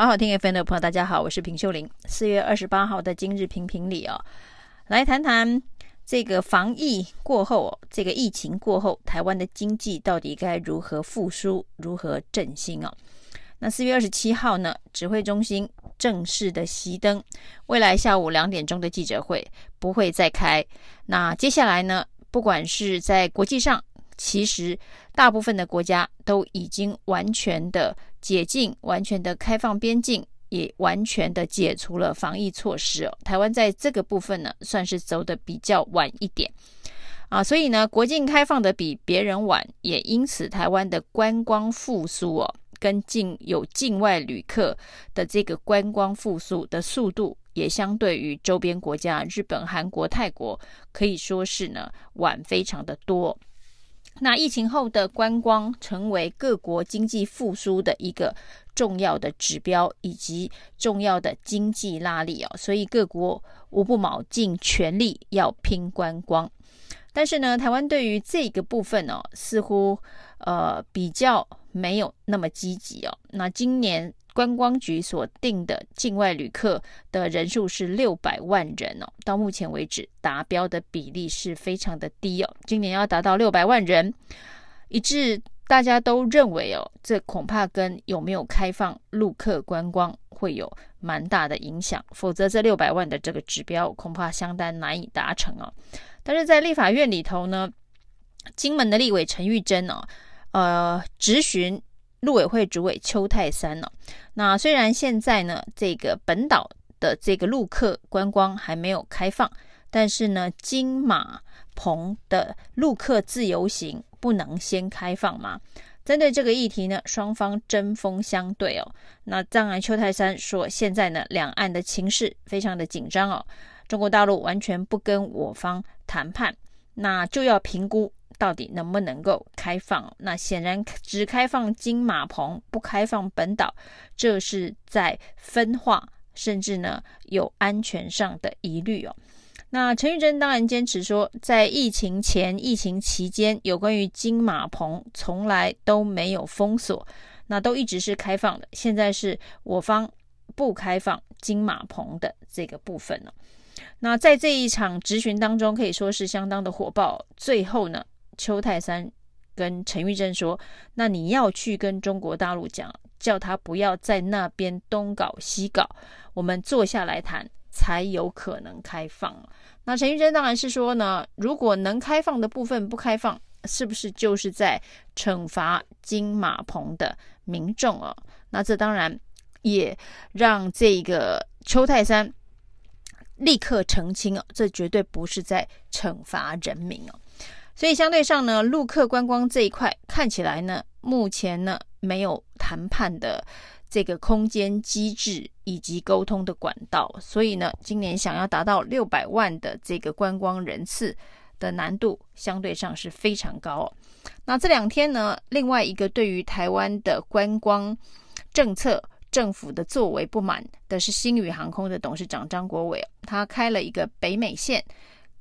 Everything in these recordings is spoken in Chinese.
好好听 FM 的朋友，大家好，我是平秀玲。四月二十八号的今日评评理啊，来谈谈这个防疫过后，这个疫情过后，台湾的经济到底该如何复苏，如何振兴哦？那四月二十七号呢，指挥中心正式的熄灯，未来下午两点钟的记者会不会再开。那接下来呢，不管是在国际上，其实大部分的国家都已经完全的。解禁，完全的开放边境，也完全的解除了防疫措施哦。台湾在这个部分呢，算是走得比较晚一点啊，所以呢，国境开放的比别人晚，也因此台湾的观光复苏哦，跟境有境外旅客的这个观光复苏的速度，也相对于周边国家日本、韩国、泰国，可以说是呢晚非常的多。那疫情后的观光成为各国经济复苏的一个重要的指标，以及重要的经济拉力哦，所以各国无不卯尽全力要拼观光。但是呢，台湾对于这个部分呢，似乎呃比较没有那么积极哦。那今年。观光局所定的境外旅客的人数是六百万人哦，到目前为止达标的比例是非常的低哦。今年要达到六百万人，以致大家都认为哦，这恐怕跟有没有开放陆客观光会有蛮大的影响，否则这六百万的这个指标恐怕相当难以达成哦。但是在立法院里头呢，金门的立委陈玉珍哦，呃，质询。陆委会主委邱泰山呢、哦？那虽然现在呢，这个本岛的这个陆客观光还没有开放，但是呢，金马澎的陆客自由行不能先开放吗？针对这个议题呢，双方针锋相对哦。那当然，邱泰山说，现在呢，两岸的情势非常的紧张哦，中国大陆完全不跟我方谈判，那就要评估。到底能不能够开放？那显然只开放金马棚，不开放本岛，这是在分化，甚至呢有安全上的疑虑哦。那陈玉珍当然坚持说，在疫情前、疫情期间，有关于金马棚从来都没有封锁，那都一直是开放的。现在是我方不开放金马棚的这个部分了。那在这一场质询当中，可以说是相当的火爆。最后呢，邱泰山跟陈玉珍说：“那你要去跟中国大陆讲，叫他不要在那边东搞西搞，我们坐下来谈，才有可能开放。”那陈玉珍当然是说呢，如果能开放的部分不开放，是不是就是在惩罚金马澎的民众啊？那这当然也让这个邱泰山立刻澄清哦，这绝对不是在惩罚人民哦。所以相对上呢，陆客观光这一块看起来呢，目前呢没有谈判的这个空间机制以及沟通的管道，所以呢，今年想要达到六百万的这个观光人次的难度相对上是非常高。那这两天呢，另外一个对于台湾的观光政策政府的作为不满的是星宇航空的董事长张国伟，他开了一个北美线。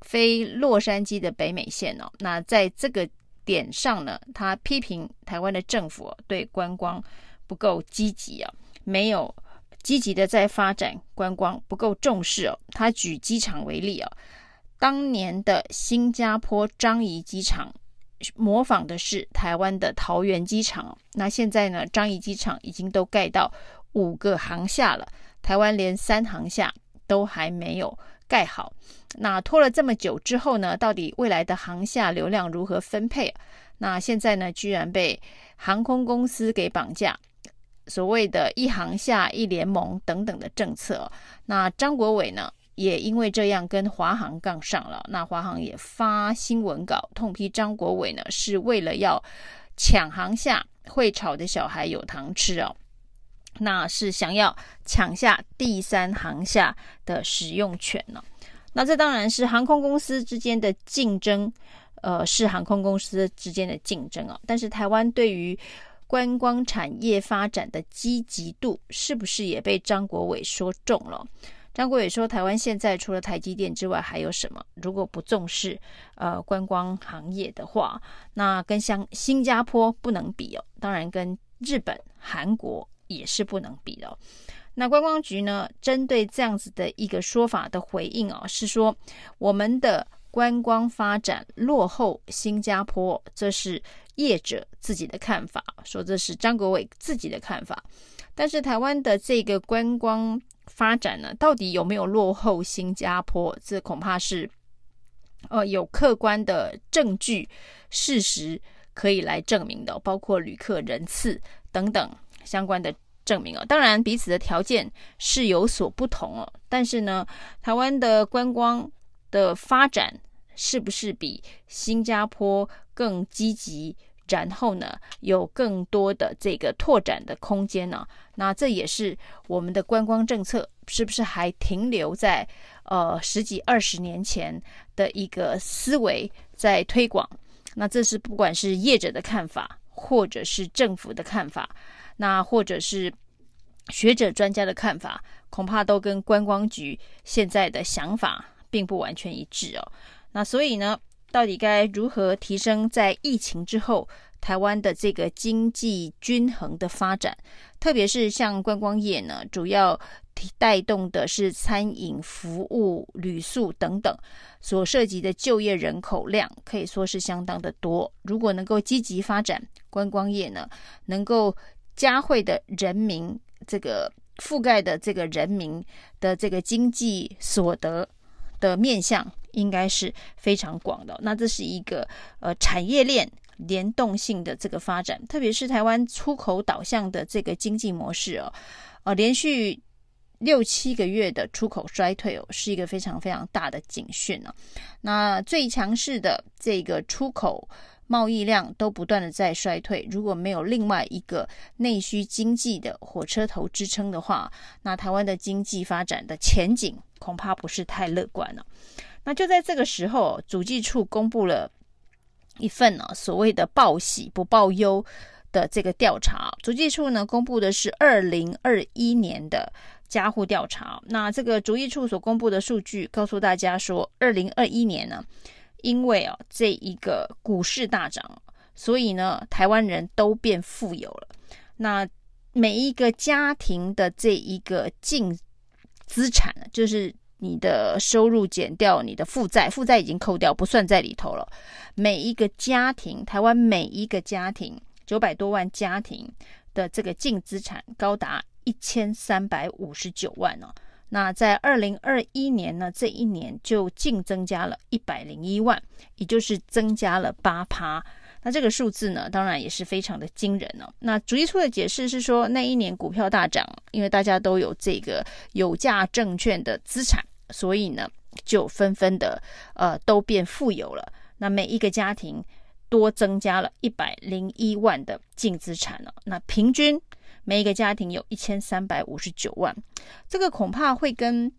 飞洛杉矶的北美线哦，那在这个点上呢，他批评台湾的政府对观光不够积极啊，没有积极的在发展观光，不够重视哦。他举机场为例啊，当年的新加坡樟宜机场模仿的是台湾的桃园机场，那现在呢，樟宜机场已经都盖到五个航厦了，台湾连三航厦都还没有。盖好，那拖了这么久之后呢，到底未来的航下流量如何分配？那现在呢，居然被航空公司给绑架，所谓的一航下一联盟等等的政策。那张国伟呢，也因为这样跟华航杠上了。那华航也发新闻稿痛批张国伟呢，是为了要抢航下，会吵的小孩有糖吃哦。那是想要抢下第三航厦的使用权呢？那这当然是航空公司之间的竞争，呃，是航空公司之间的竞争啊。但是台湾对于观光产业发展的积极度，是不是也被张国伟说中了？张国伟说，台湾现在除了台积电之外还有什么？如果不重视呃观光行业的话，那跟像新加坡不能比哦。当然跟日本、韩国。也是不能比的。那观光局呢，针对这样子的一个说法的回应啊，是说我们的观光发展落后新加坡，这是业者自己的看法，说这是张国伟自己的看法。但是台湾的这个观光发展呢，到底有没有落后新加坡？这恐怕是呃有客观的证据、事实可以来证明的，包括旅客人次等等相关的证明哦。当然，彼此的条件是有所不同哦。但是呢，台湾的观光的发展是不是比新加坡更积极？然后呢，有更多的这个拓展的空间呢？那这也是我们的观光政策是不是还停留在呃十几二十年前的一个思维在推广？那这是不管是业者的看法，或者是政府的看法，那或者是学者专家的看法，恐怕都跟观光局现在的想法并不完全一致哦。那所以呢，到底该如何提升在疫情之后台湾的这个经济均衡的发展？特别是像观光业呢，主要带动的是餐饮、服务、旅宿等等，所涉及的就业人口量可以说是相当的多。如果能够积极发展观光业呢，能够加惠的人民这个覆盖的这个人民的这个经济所得的面向。应该是非常广的，那这是一个呃产业链联动性的这个发展，特别是台湾出口导向的这个经济模式哦，呃，连续六七个月的出口衰退哦，是一个非常非常大的警讯呢。那最强势的这个出口贸易量都不断的在衰退，如果没有另外一个内需经济的火车头支撑的话，那台湾的经济发展的前景恐怕不是太乐观了。那就在这个时候，主计处公布了一份呢、所谓的报喜不报忧的这个调查。主计处呢公布的是二零二一年的家户调查。那这个主计处所公布的数据告诉大家说，二零二一年呢，因为啊这一个股市大涨，所以呢台湾人都变富有了。那每一个家庭的这一个净资产就是。你的收入减掉你的负债，负债已经扣掉，不算在里头了。每一个家庭，台湾每一个家庭，九百多万家庭的这个净资产高达一千三百五十九万哦。那在二零二一年呢，这一年就净增加了一百零一万，也就是增加了八趴。那这个数字呢，当然也是非常的惊人哦。那主计处的解释是说，那一年股票大涨，因为大家都有这个有价证券的资产。所以呢，就纷纷的呃都变富有了。那每一个家庭多增加了一百零一万的净资产了。那平均每一个家庭有一千三百五十九万，这个恐怕会跟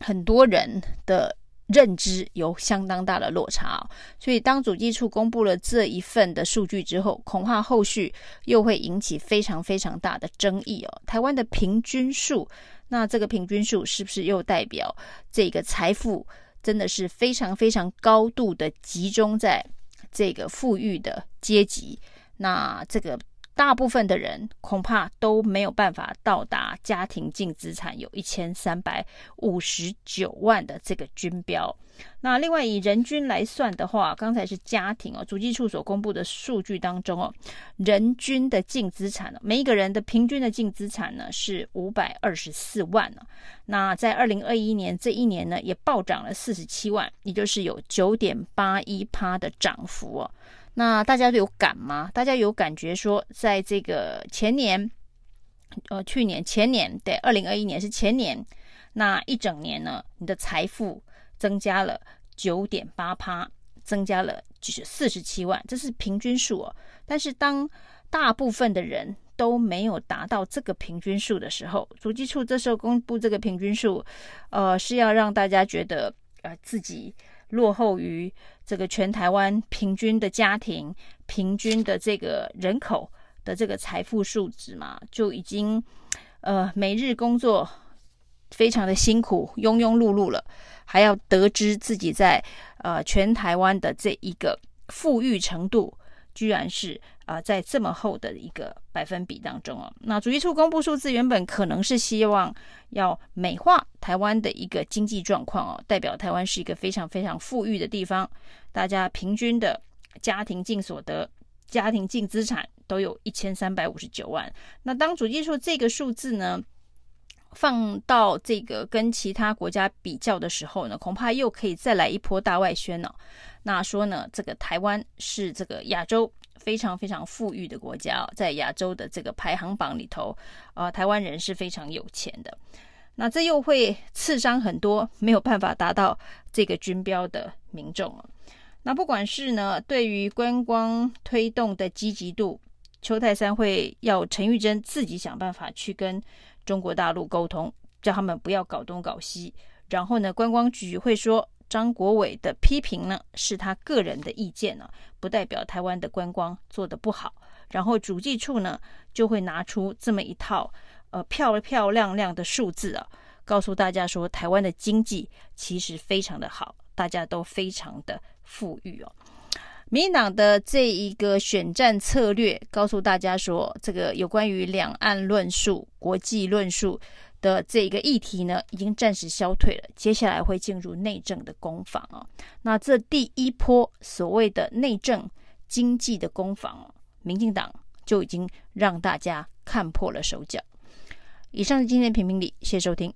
很多人的认知有相当大的落差哦。所以当主计处公布了这一份的数据之后，恐怕后续又会引起非常非常大的争议哦。台湾的平均数。那这个平均数是不是又代表这个财富真的是非常非常高度的集中在这个富裕的阶级？那这个。大部分的人恐怕都没有办法到达家庭净资产有一千三百五十九万的这个均标。那另外以人均来算的话，刚才是家庭哦，主计处所公布的数据当中哦，人均的净资产，每一个人的平均的净资产呢是五百二十四万。那在二零二一年这一年呢，也暴涨了四十七万，也就是有九点八一趴的涨幅哦。那大家有感吗？大家有感觉说，在这个前年，呃，去年、前年，对，二零二一年是前年，那一整年呢，你的财富增加了九点八趴，增加了就是四十七万，这是平均数哦。但是当大部分的人都没有达到这个平均数的时候，主计处这时候公布这个平均数，呃，是要让大家觉得呃自己。落后于这个全台湾平均的家庭、平均的这个人口的这个财富数值嘛，就已经呃每日工作非常的辛苦、庸庸碌碌了，还要得知自己在呃全台湾的这一个富裕程度居然是啊、在这么厚的一个百分比当中哦。那主计处公布数字，原本可能是希望要美化台湾的一个经济状况哦，代表台湾是一个非常非常富裕的地方，大家平均的家庭净所得、家庭净资产都有一千三百五十九万。那当主计处这个数字呢，放到这个跟其他国家比较的时候呢，恐怕又可以再来一波大外宣了。那说呢，这个台湾是这个亚洲非常非常富裕的国家，在亚洲的这个排行榜里头，呃，台湾人是非常有钱的。那这又会刺伤很多没有办法达到这个军标的民众哦。那不管是呢，对于观光推动的积极度，邱泰山会要陈玉珍自己想办法去跟中国大陆沟通，叫他们不要搞东搞西。然后呢，观光局会说。张国伟的批评呢，是他个人的意见呢，不代表台湾的观光做得不好。然后主计处呢，就会拿出这么一套呃漂漂亮亮的数字啊，告诉大家说，台湾的经济其实非常的好，大家都非常的富裕哦。民进党的这一个选战策略，告诉大家说，这个有关于两岸论述、国际论述。的这个议题呢，已经暂时消退了。接下来会进入内政的攻防啊。那这第一波所谓的内政经济的攻防，民进党就已经让大家看破了手脚。以上是今天的评评理，谢谢收听。